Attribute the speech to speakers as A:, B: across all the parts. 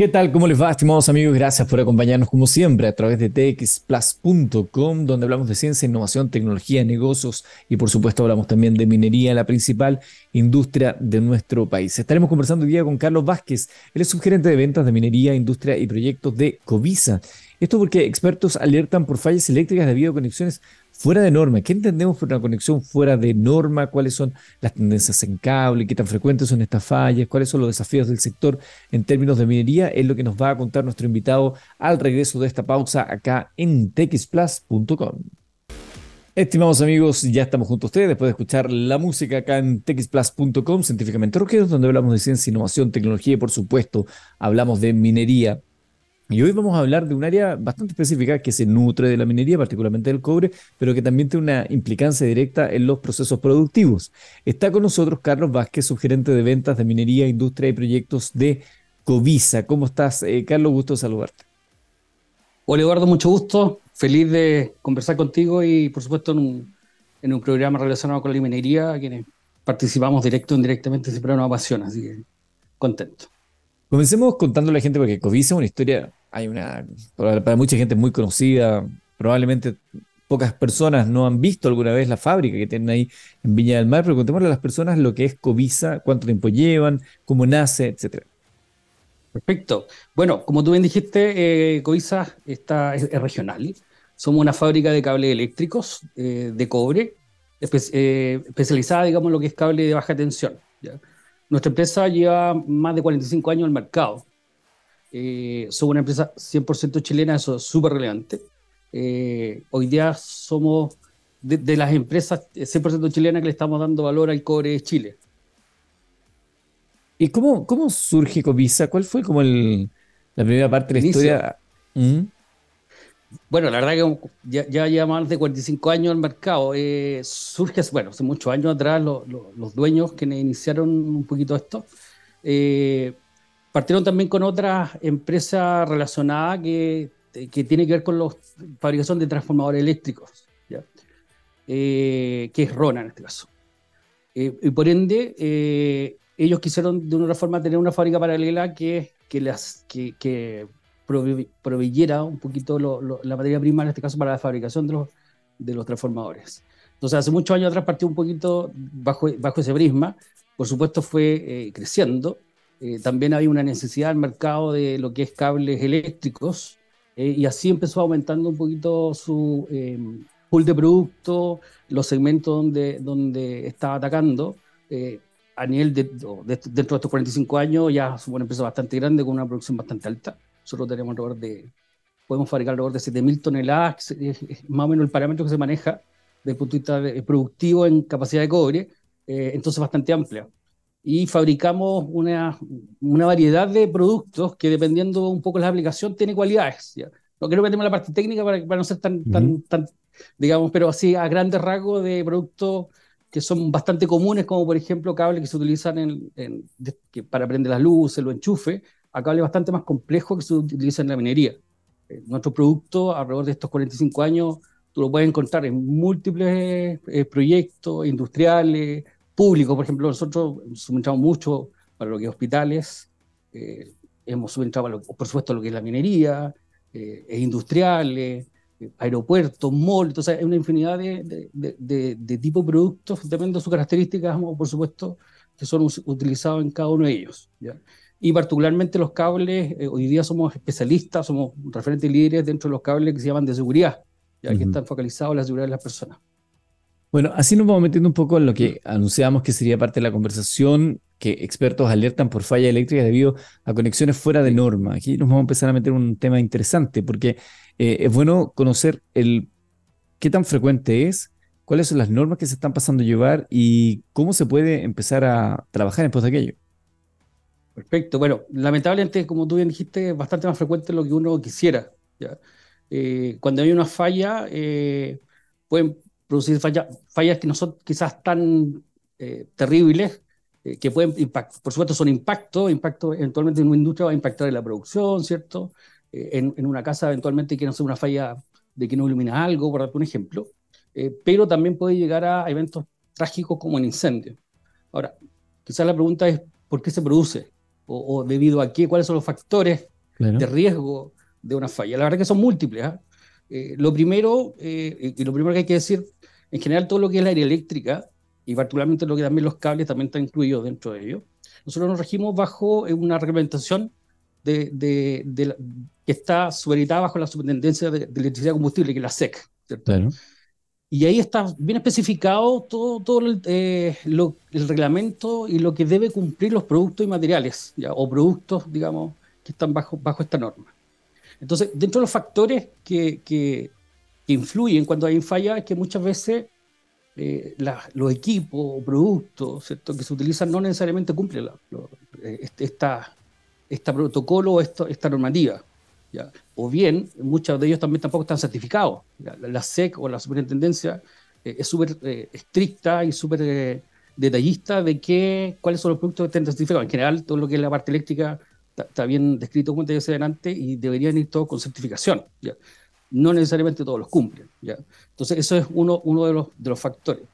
A: ¿Qué tal? ¿Cómo les va, estimados amigos? Gracias por acompañarnos como siempre a través de txplus.com, donde hablamos de ciencia, innovación, tecnología, negocios y por supuesto hablamos también de minería, la principal industria de nuestro país. Estaremos conversando hoy día con Carlos Vázquez, él es subgerente de ventas de minería, industria y proyectos de Covisa. Esto porque expertos alertan por fallas eléctricas debido a conexiones fuera de norma. ¿Qué entendemos por una conexión fuera de norma? ¿Cuáles son las tendencias en cable? ¿Qué tan frecuentes son estas fallas? ¿Cuáles son los desafíos del sector en términos de minería? Es lo que nos va a contar nuestro invitado al regreso de esta pausa acá en texplus.com. Estimados amigos, ya estamos junto a ustedes después de escuchar la música acá en texplus.com, científicamente rockeros, donde hablamos de ciencia, innovación, tecnología y por supuesto hablamos de minería. Y hoy vamos a hablar de un área bastante específica que se nutre de la minería, particularmente del cobre, pero que también tiene una implicancia directa en los procesos productivos. Está con nosotros Carlos Vázquez, subgerente de ventas de minería, industria y proyectos de Covisa. ¿Cómo estás, eh, Carlos? Gusto saludarte.
B: Hola, Eduardo, mucho gusto. Feliz de conversar contigo y, por supuesto, en un, en un programa relacionado con la minería, a quienes participamos directo o indirectamente, siempre nos apasiona, así que contento.
A: Comencemos contando a la gente, porque Covisa es una historia hay una, para, mucha gente muy conocida, probablemente pocas personas no han visto alguna vez la fábrica que tienen ahí en Viña del Mar, pero contémosle a las personas lo que es Covisa, cuánto tiempo llevan, cómo nace, etcétera.
B: Perfecto. Bueno, como tú bien dijiste, eh, Covisa está, es, regional. Somos una fábrica de cables eléctricos eh, de cobre, eh, especializada, digamos, en lo que es cable de baja tensión. Nuestra empresa lleva más de 45 años en el mercado. Eh, somos una empresa 100% chilena, eso es súper relevante. Eh, hoy día somos de, las empresas 100% chilenas que le estamos dando valor al cobre de Chile.
A: ¿Y cómo, cómo surge Covisa? ¿Cuál fue como el, la primera parte de la historia? ¿Mm?
B: Bueno, la verdad que ya, ya lleva más de 45 años el mercado. Eh, surge, bueno, hace muchos años atrás los dueños que iniciaron un poquito esto, eh, partieron también con otra empresa relacionada que, que tiene que ver con la fabricación de transformadores eléctricos, eh, que es Rona en este caso. Eh, y por ende, eh, ellos quisieron de una forma tener una fábrica paralela que, que, las, que, que proveyera un poquito la materia prima, en este caso, para la fabricación de los, de los transformadores. Entonces, hace muchos años atrás partió un poquito bajo, bajo ese prisma. Por supuesto, fue creciendo eh, también había una necesidad del mercado de lo que es cables eléctricos eh, y así empezó aumentando un poquito su eh, pool de producto, los segmentos donde, donde estaba atacando. a nivel de, dentro de estos 45 años ya es una empresa bastante grande con una producción bastante alta. Nosotros tenemos alrededor de, podemos fabricar alrededor de 7.000 toneladas, es más o menos el parámetro que se maneja desde el punto de vista productivo en capacidad de cobre, entonces bastante amplia y fabricamos una, una, variedad de productos que dependiendo un poco de la aplicación tiene cualidades. ¿ya? No quiero meterme en la parte técnica para, para no ser tan, tan, tan, digamos, pero así a grandes rasgos de productos que son bastante comunes, como por ejemplo cables que se utilizan en, en que para prender las luces, los enchufes, a cables bastante más complejos que se utilizan en la minería. Eh, nuestro producto, alrededor de estos 45 años, tú lo puedes encontrar en múltiples eh, proyectos industriales, público, por ejemplo, nosotros suministramos mucho para lo que es hospitales, eh, hemos suministrado, por supuesto, lo que es la minería, eh, es industriales, eh, aeropuertos, mall, entonces hay una infinidad de, de, de, tipos de productos, dependiendo de sus características, por supuesto, que son utilizados en cada uno de ellos. Y particularmente los cables, hoy día somos especialistas, somos referentes líderes dentro de los cables que se llaman de seguridad, ya que están focalizados en la seguridad de las personas.
A: Bueno, así nos vamos metiendo un poco en lo que anunciamos que sería parte de la conversación, que expertos alertan por falla eléctrica debido a conexiones fuera de norma. Aquí nos vamos a empezar a meter un tema interesante, porque eh, es bueno conocer el qué tan frecuente es, cuáles son las normas que se están pasando a llevar y cómo se puede empezar a trabajar en pos de aquello.
B: Perfecto. Bueno, lamentablemente, como tú bien dijiste, es bastante más frecuente de lo que uno quisiera. Eh, cuando hay una falla, eh, pueden producir fallas que no son quizás tan eh, terribles, eh, que pueden impactar, por supuesto son impactos, impacto eventualmente en una industria va a impactar en la producción, ¿cierto? Eh, en, en, una casa eventualmente quieren hacer una falla de que no ilumina algo, por darte un ejemplo, pero también puede llegar a eventos trágicos como el incendio. Ahora, quizás la pregunta es, ¿por qué se produce? O, o, debido a qué, cuáles son los factores de riesgo de una falla. La verdad que son múltiples. Eh, lo primero, eh, y lo primero que hay que decir, en general todo lo que es la área eléctrica, y particularmente lo que también los cables también están incluidos dentro de ello, nosotros nos regimos bajo una reglamentación de, de, que está supeditada bajo la Superintendencia de, Electricidad y Combustible, que es la SEC. Y ahí está bien especificado todo, todo el, eh, el, reglamento y lo que debe cumplir los productos y materiales, ¿ya? o productos, digamos, que están bajo, bajo esta norma. Entonces, dentro de los factores que, que, influyen cuando hay falla, es que muchas veces eh, los equipos o productos ¿cierto? que se utilizan no necesariamente cumplen la, eh, este, esta, esta protocolo o esta normativa. ¿ya? O bien, muchos de ellos también tampoco están certificados. La, SEC o la superintendencia eh, es súper estricta y súper detallista de qué, cuáles son los productos que estén certificados. En general, todo lo que es la parte eléctrica está bien descrito como decía adelante y deberían ir todos con certificación. ¿ya? No necesariamente todos los cumplen. ¿ya? Entonces, eso es uno, uno de, los, de los factores.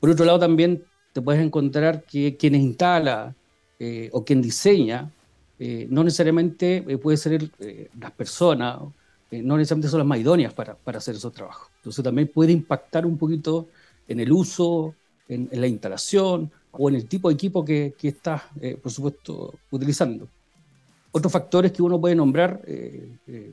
B: Por otro lado, también te puedes encontrar que quien instala eh, o quien diseña, eh, no necesariamente eh, puede ser las personas, no necesariamente son las más idóneas para, para, hacer esos trabajos. Entonces, también puede impactar un poquito en el uso, en, la instalación o en el tipo de equipo que, que estás, por supuesto, utilizando. Otros factores que uno puede nombrar eh, eh,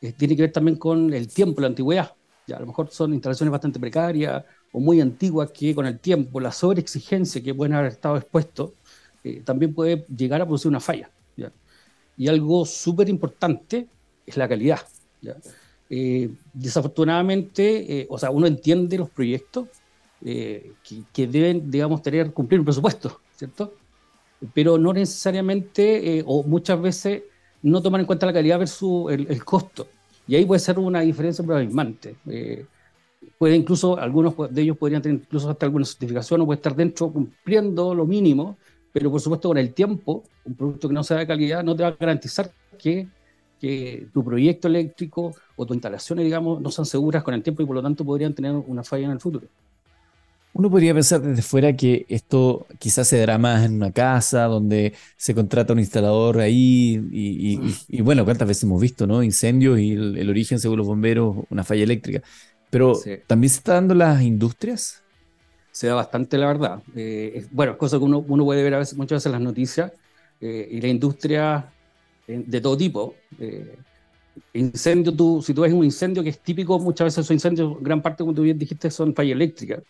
B: eh, tiene que ver también con el tiempo, la antigüedad. Ya, a lo mejor son instalaciones bastante precarias o muy antiguas que con el tiempo, la sobreexigencia que pueden haber estado expuestos, también puede llegar a producir una falla. Y algo súper importante es la calidad. desafortunadamente, o sea, uno entiende los proyectos que, que, deben, digamos, tener, cumplir un presupuesto, ¿cierto? Pero no necesariamente eh, o muchas veces no toman en cuenta la calidad versus el, costo. Y ahí puede ser una diferencia abismante. Eh, puede incluso, algunos de ellos podrían tener incluso hasta alguna certificación o puede estar dentro cumpliendo lo mínimo, pero por supuesto con el tiempo, un producto que no sea de calidad no te va a garantizar que, que tu proyecto eléctrico o tu instalaciones, digamos, no sean seguras con el tiempo y por lo tanto podrían tener una falla en el futuro.
A: Uno podría pensar desde fuera que esto quizás se dará más en una casa donde se contrata un instalador ahí y, bueno, cuántas veces hemos visto, ¿no? Incendios y el, origen, según los bomberos, una falla eléctrica. Pero ¿también se está dando las industrias?
B: Se da bastante, la verdad. Eh, bueno, cosa que uno, puede ver a veces, muchas veces en las noticias eh, y la industria eh, de todo tipo. incendio, tú, si tú ves un incendio que es típico, muchas veces esos incendios, gran parte, como tú bien dijiste, son fallas eléctricas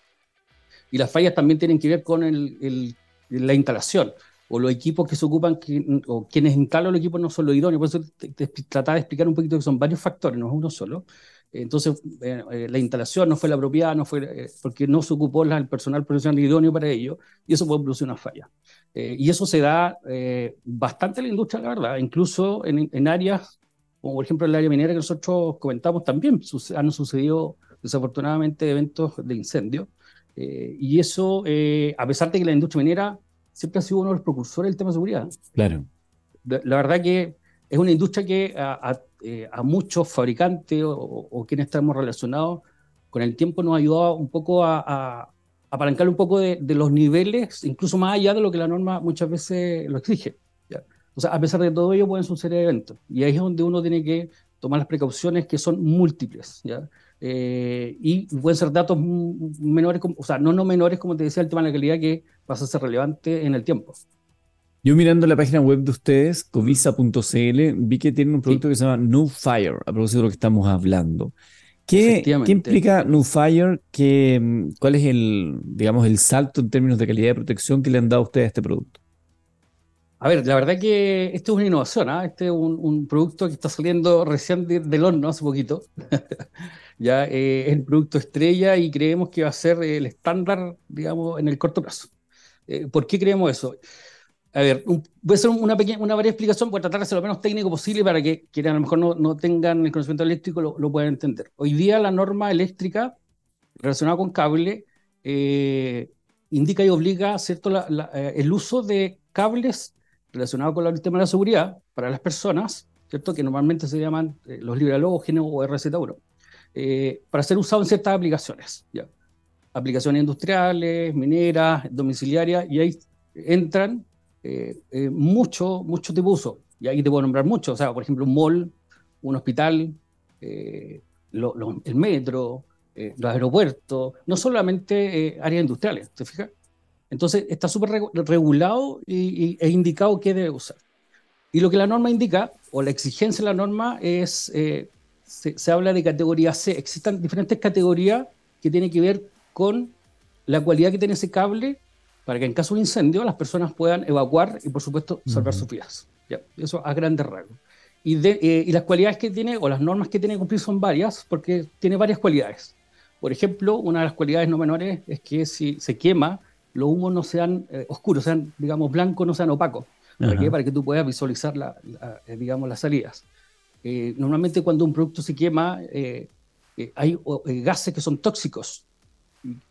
B: y las fallas también tienen que ver con el, la instalación o los equipos que se ocupan, o quienes instalan los equipos no son los idóneos. Por eso te, trataba de explicar un poquito que son varios factores, no es uno solo. Entonces, eh, eh, la instalación no fue la apropiada, no fue, eh, porque no se ocupó el personal profesional idóneo para ello, y eso puede producir una falla. y eso se da bastante en la industria, la verdad, incluso en, en, áreas, como por ejemplo el área minera que nosotros comentamos, también han sucedido desafortunadamente eventos de incendio. Eh, y eso, eh, a pesar de que la industria minera siempre ha sido uno de los precursores del tema de seguridad.
A: Claro.
B: La, verdad que es una industria que a, eh, muchos fabricantes o, quienes estamos relacionados con el tiempo nos ha ayudado un poco a, a apalancar un poco de, los niveles, incluso más allá de lo que la norma muchas veces lo exige. O sea, a pesar de todo ello pueden suceder eventos. Y ahí es donde uno tiene que tomar las precauciones que son múltiples. ¿ya? Eh, y pueden ser datos menores, o sea, no no menores, como te decía, el tema de la calidad que pasa a ser relevante en el tiempo.
A: Yo mirando la página web de ustedes, covisa.cl, vi que tienen un producto que se llama New Fire, a propósito de lo que estamos hablando. ¿Qué, ¿Qué, implica New Fire? ¿Qué, ¿Cuál es el, digamos, el salto en términos de calidad de protección que le han dado a ustedes a este producto?
B: A ver, la verdad que esto es una innovación, ¿ah? este es un, producto que está saliendo recién del horno hace poquito. ya eh, es el producto estrella y creemos que va a ser el estándar, digamos, en el corto plazo. Eh, ¿Por qué creemos eso? A ver, voy a hacer una, pequeña, una breve explicación, voy a tratar de ser lo menos técnico posible para que quienes a lo mejor no, no tengan el conocimiento eléctrico lo, lo, puedan entender. Hoy día la norma eléctrica relacionada con cable eh, indica y obliga ¿cierto? el uso de cables relacionado con el tema de la seguridad para las personas, ¿cierto? que normalmente se llaman eh, los libres halógenos o RZ1, eh, para ser usado en ciertas aplicaciones. ¿ya? Aplicaciones industriales, mineras, domiciliarias, y ahí entran eh, mucho, mucho tipo de uso. Y ahí te puedo nombrar muchos, o sea, por ejemplo, un mall, un hospital, eh, el metro, eh, los aeropuertos, no solamente áreas industriales, ¿te fijas? Entonces está súper regulado y, e indicado qué debe usar. Y lo que la norma indica, o la exigencia de la norma, es, se, se habla de categoría C. Existen diferentes categorías que tienen que ver con la cualidad que tiene ese cable para que en caso de incendio las personas puedan evacuar y, por supuesto, salvar sus vidas. ¿ya? Eso a grandes rasgos. Y, eh, y, las cualidades que tiene, o las normas que tiene que cumplir son varias, porque tiene varias cualidades. Por ejemplo, una de las cualidades no menores es que si se quema, los humos no sean eh, oscuros, sean, digamos, blancos, no sean opacos. ¿Para qué? Para que tú puedas visualizar, la, eh, digamos, las salidas. Normalmente cuando un producto se quema, hay gases que son tóxicos,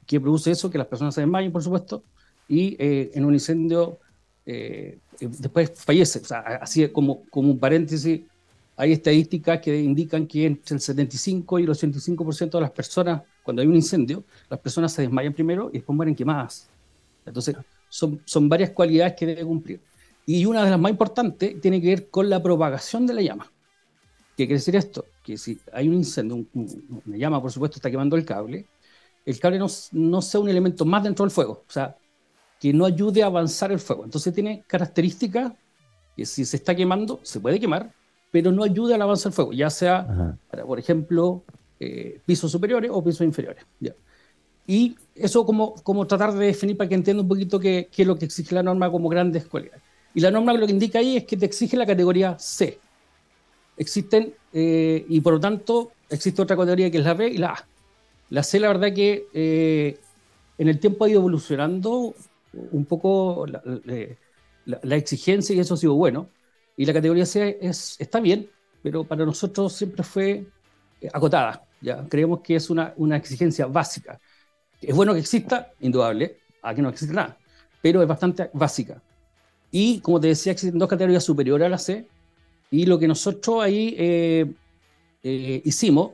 B: que produce eso, que las personas se desmayen, por supuesto, y eh, en un incendio eh, eh, después fallece. O sea, así como, como un paréntesis, hay estadísticas que indican que entre el 75 y el 85% de las personas, cuando hay un incendio, las personas se desmayan primero y después mueren quemadas. Entonces, son, son varias cualidades que debe cumplir. Y una de las más importantes tiene que ver con la propagación de la llama. ¿Qué quiere decir esto? Que si hay un incendio, una llama, por supuesto, está quemando el cable, el cable no, no sea un elemento más dentro del fuego. O sea, que no ayude a avanzar el fuego. Entonces tiene características que si se está quemando, se puede quemar, pero no ayuda al avance del fuego, ya sea, por ejemplo, eh, pisos superiores o pisos inferiores. Y eso como, como tratar de definir para que entienda un poquito qué, qué, es lo que exige la norma como grandes cualidades. Y la norma lo que indica ahí es que te exige la categoría C. Existen, eh, y por lo tanto, existe otra categoría que es la B y la A. La C, la verdad que eh, en el tiempo ha ido evolucionando un poco la, exigencia y eso ha sido bueno. Y la categoría C es, está bien, pero para nosotros siempre fue eh, acotada. ¿ya? Creemos que es una, una exigencia básica. Es bueno que exista, indudable, aquí no existe nada, pero es bastante básica. Y como te decía, existen dos categorías superiores a la C, y lo que nosotros ahí eh, eh, hicimos,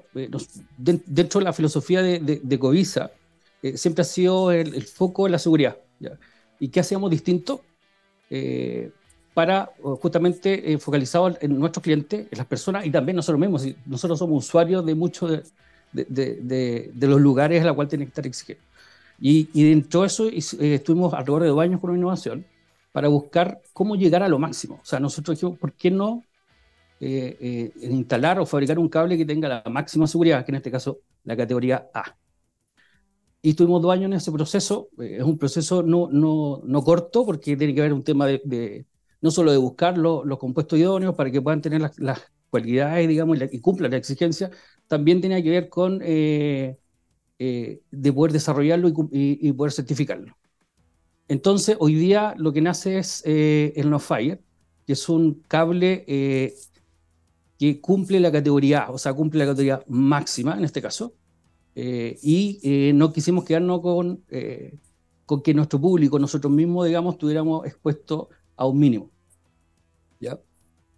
B: dentro de la filosofía de, de, Covisa, siempre ha sido el, el, foco en la seguridad. ¿Y qué hacíamos distinto? Eh, para justamente eh, focalizado en nuestros clientes, en las personas y también nosotros mismos. Nosotros somos usuarios de muchos de, los lugares a los cuales tienen que estar exigidos. Y, y, dentro de eso eh, estuvimos alrededor de dos años con una innovación para buscar cómo llegar a lo máximo. O sea, nosotros dijimos, ¿por qué no instalar o fabricar un cable que tenga la máxima seguridad, que en este caso la categoría A? y estuvimos dos años en ese proceso. Eh, es un proceso no, no, no, corto porque tiene que haber un tema de, no solo de buscar los compuestos idóneos para que puedan tener las, las cualidades, digamos, y, cumplan la exigencia, también tiene que ver con eh, eh, de poder desarrollarlo y, poder certificarlo. Entonces, hoy día lo que nace es el No Fire, que es un cable que cumple la categoría o sea, cumple la categoría máxima en este caso, eh, y eh, no quisimos quedarnos con, eh, con que nuestro público, nosotros mismos, digamos, estuviéramos expuestos a un mínimo. ¿ya?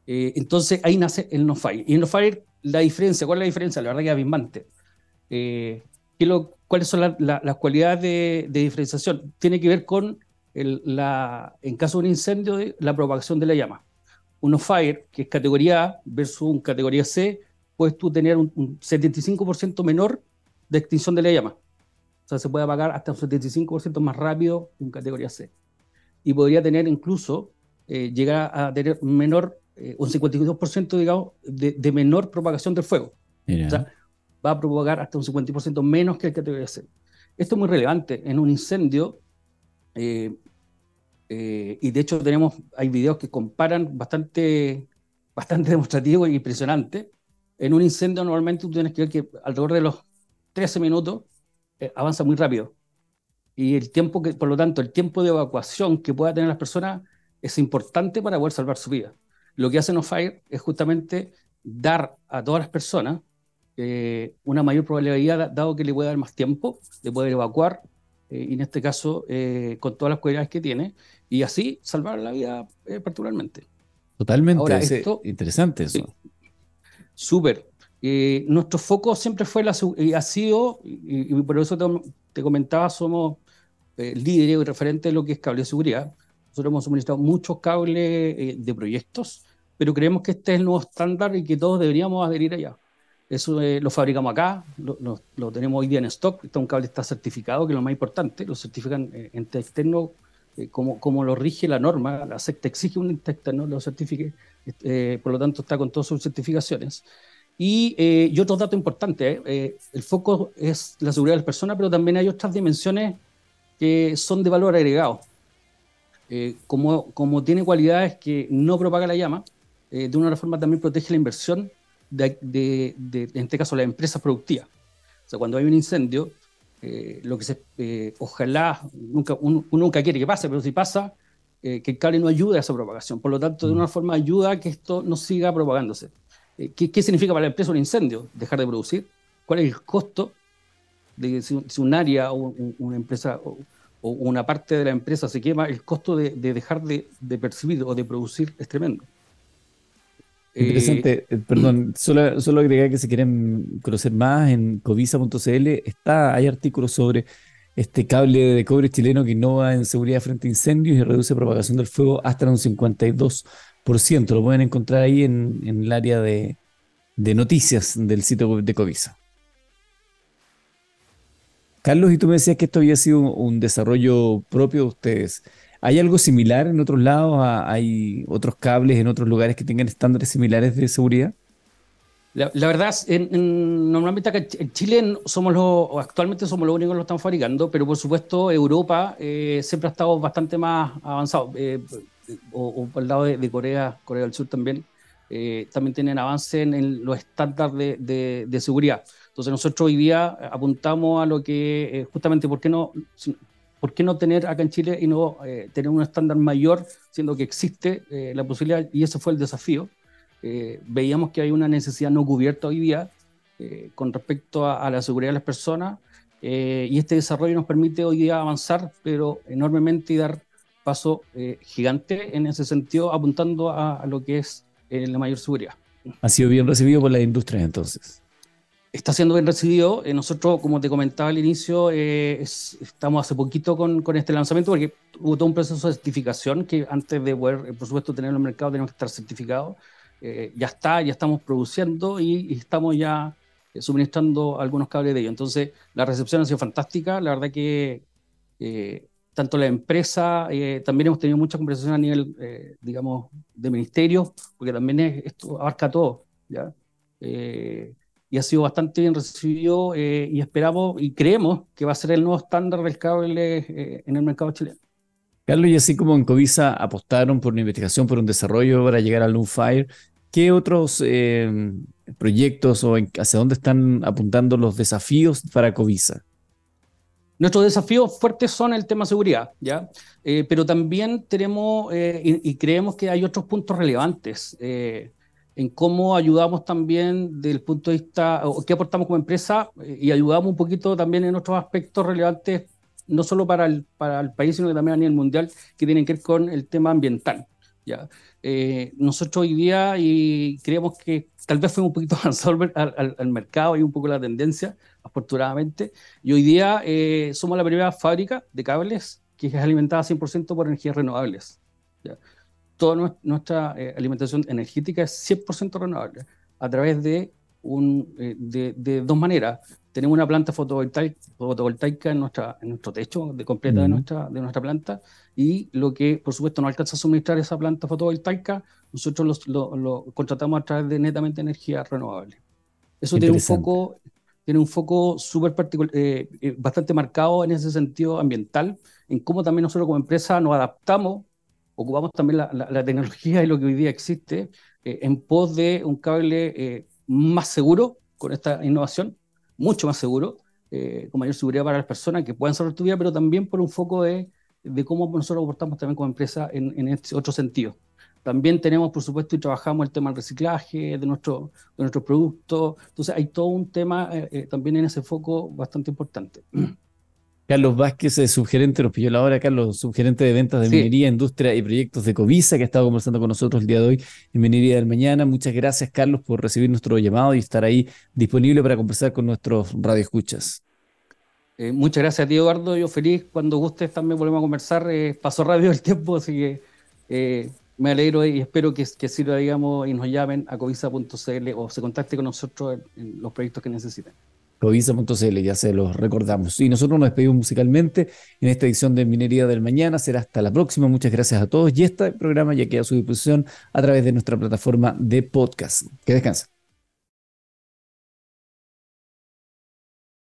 B: entonces ahí nace el no fire. Y el no fire, la diferencia, ¿cuál es la diferencia? La verdad que es abismante. ¿Cuáles son las cualidades de, diferenciación? Tiene que ver con, la, en caso de un incendio, la propagación de la llama. Un no fire, que es categoría A versus un categoría C, puedes tú tener un, un 75% menor de extinción de la llama. O sea, se puede apagar hasta un 75% más rápido en categoría C. Y podría tener incluso, eh, llegar a tener menor, eh, un 52%, digamos, de, menor propagación del fuego. O sea, va a propagar hasta un 50% menos que el categoría C. Esto es muy relevante. En un incendio, eh, y de hecho tenemos, hay videos que comparan bastante, bastante demostrativo e impresionante. En un incendio normalmente tú tienes que ver que alrededor de los 13 minutos, eh, avanza muy rápido. Y el tiempo que, por lo tanto, el tiempo de evacuación que pueda tener las personas es importante para poder salvar su vida. Lo que hace No Fire es justamente dar a todas las personas eh, una mayor probabilidad, dado que le puede dar más tiempo de poder evacuar, eh, y en este caso con todas las cualidades que tiene, y así salvar la vida particularmente.
A: Totalmente, interesante eso.
B: Súper. Eh, nuestro foco siempre fue la y ha sido, y, por eso te, comentaba, somos eh, líderes y referentes de lo que es cable de seguridad. Nosotros hemos suministrado muchos cables eh, de proyectos pero creemos que este es el nuevo estándar y que todos deberíamos adherir allá. Eso eh, lo fabricamos acá, lo, tenemos hoy día en stock, este un cable está certificado, que es lo más importante, lo certifican eh, en externo eh, como, como lo rige la norma, la secta exige un ente externo, lo certifique, por lo tanto está con todas sus certificaciones. Y, y otro dato importante, el foco es la seguridad de las personas, pero también hay otras dimensiones que son de valor agregado. como, como tiene cualidades que no propaga la llama, de una forma también protege la inversión de, en este caso, la empresa productiva. O sea, cuando hay un incendio, eh, lo que se, eh, ojalá, nunca, uno, nunca quiere que pase, pero si pasa, eh, que el cable no ayude a esa propagación. Por lo tanto, de una mm. forma ayuda a que esto no siga propagándose. ¿qué, ¿qué, significa para la empresa un incendio? Dejar de producir. ¿Cuál es el costo de si, un área o una empresa o, una parte de la empresa se quema? El costo de, de dejar de, de percibir o de producir es tremendo.
A: Interesante, eh, perdón, solo, solo agregar que si quieren conocer más en covisa.cl está, hay artículos sobre este cable de cobre chileno que innova en seguridad frente a incendios y reduce propagación del fuego hasta un 52%. Lo pueden encontrar ahí en, el área de, de, noticias del sitio de Covisa. Carlos, y tú me decías que esto había sido un desarrollo propio de ustedes. ¿Hay algo similar en otros lados? ¿Hay otros cables en otros lugares que tengan estándares similares de seguridad?
B: La, verdad, en, normalmente acá en Chile somos los, actualmente somos los únicos que lo están fabricando, pero por supuesto Europa eh, siempre ha estado bastante más avanzado, eh, o, por el lado de, Corea, Corea del Sur también, eh, también tienen avance en, los estándares de, seguridad. Entonces nosotros hoy día apuntamos a lo que justamente, ¿por qué no? ¿Por qué no tener acá en Chile y no eh, tener un estándar mayor, siendo que existe eh, la posibilidad, y ese fue el desafío? Eh, veíamos que hay una necesidad no cubierta hoy día con respecto a, la seguridad de las personas, y este desarrollo nos permite hoy día avanzar, pero enormemente y dar paso gigante en ese sentido, apuntando a, lo que es la mayor seguridad.
A: Ha sido bien recibido por la industria entonces
B: está siendo bien recibido. Eh, nosotros, como te comentaba al inicio, eh, estamos hace poquito con, con, este lanzamiento porque hubo todo un proceso de certificación que antes de poder, eh, por supuesto, tenerlo en el mercado tenemos que estar certificados. ya está, ya estamos produciendo y, estamos ya suministrando algunos cables de ello. Entonces, la recepción ha sido fantástica. La verdad que tanto la empresa, también hemos tenido mucha conversación a nivel, digamos, de ministerio, porque también esto abarca todo, ¿ya? Y ha sido bastante bien recibido eh, y esperamos y creemos que va a ser el nuevo estándar del cable eh, en el mercado chileno.
A: Carlos, y así como en Covisa apostaron por una investigación, por un desarrollo para llegar al Fire, ¿qué otros eh, proyectos o hacia dónde están apuntando los desafíos para Covisa?
B: Nuestros desafíos fuertes son el tema seguridad, ¿ya? pero también tenemos y, y, creemos que hay otros puntos relevantes en cómo ayudamos también desde el punto de vista, o qué aportamos como empresa, eh, y ayudamos un poquito también en otros aspectos relevantes, no solo para el, para el país, sino que también a nivel mundial, que tienen que ver con el tema ambiental. ¿ya? Eh, nosotros hoy día y creemos que tal vez fuimos un poquito avanzados al, al, mercado y un poco la tendencia, afortunadamente, y hoy día eh, somos la primera fábrica de cables que es alimentada 100% por energías renovables. ¿ya? Toda nuestra eh, alimentación energética es 100% renovable a través de, un, eh, de, dos maneras. Tenemos una planta fotovoltaica, fotovoltaica en, nuestra, en nuestro techo de completa de, nuestra, de nuestra planta y lo que por supuesto no alcanza a suministrar esa planta fotovoltaica, nosotros lo, contratamos a través de netamente energía renovable. Eso tiene un foco tiene un foco súper particular, eh, bastante marcado en ese sentido ambiental, en cómo también nosotros como empresa nos adaptamos ocupamos también la, tecnología y lo que hoy día existe eh, en pos de un cable eh, más seguro con esta innovación, mucho más seguro, eh, con mayor seguridad para las personas que puedan tu vida, pero también por un foco de, de cómo nosotros aportamos también como empresa en, en este otro sentido. También tenemos, por supuesto, y trabajamos el tema del reciclaje de, nuestro, de nuestros productos. Entonces, hay todo un tema también en ese foco bastante importante.
A: Carlos Vázquez, subgerente, nos pilló la hora, Carlos, subgerente de ventas de minería, industria y proyectos de Covisa, que ha estado conversando con nosotros el día de hoy en Minería del Mañana. Muchas gracias, Carlos, por recibir nuestro llamado y estar ahí disponible para conversar con nuestros radioescuchas.
B: Eh, muchas gracias a ti, Eduardo. Yo feliz. Cuando gustes también volvemos a conversar. Eh, pasó rápido el tiempo, así que eh, me alegro y espero que, que sirva, digamos, y nos llamen a covisa.cl o se contacte con nosotros en, los proyectos que necesiten.
A: Covisa.cl, ya se los recordamos. Y nosotros nos despedimos musicalmente en esta edición de Minería del Mañana. Será hasta la próxima. Muchas gracias a todos. Y este programa ya queda a su disposición a través de nuestra plataforma de podcast. Que descansen.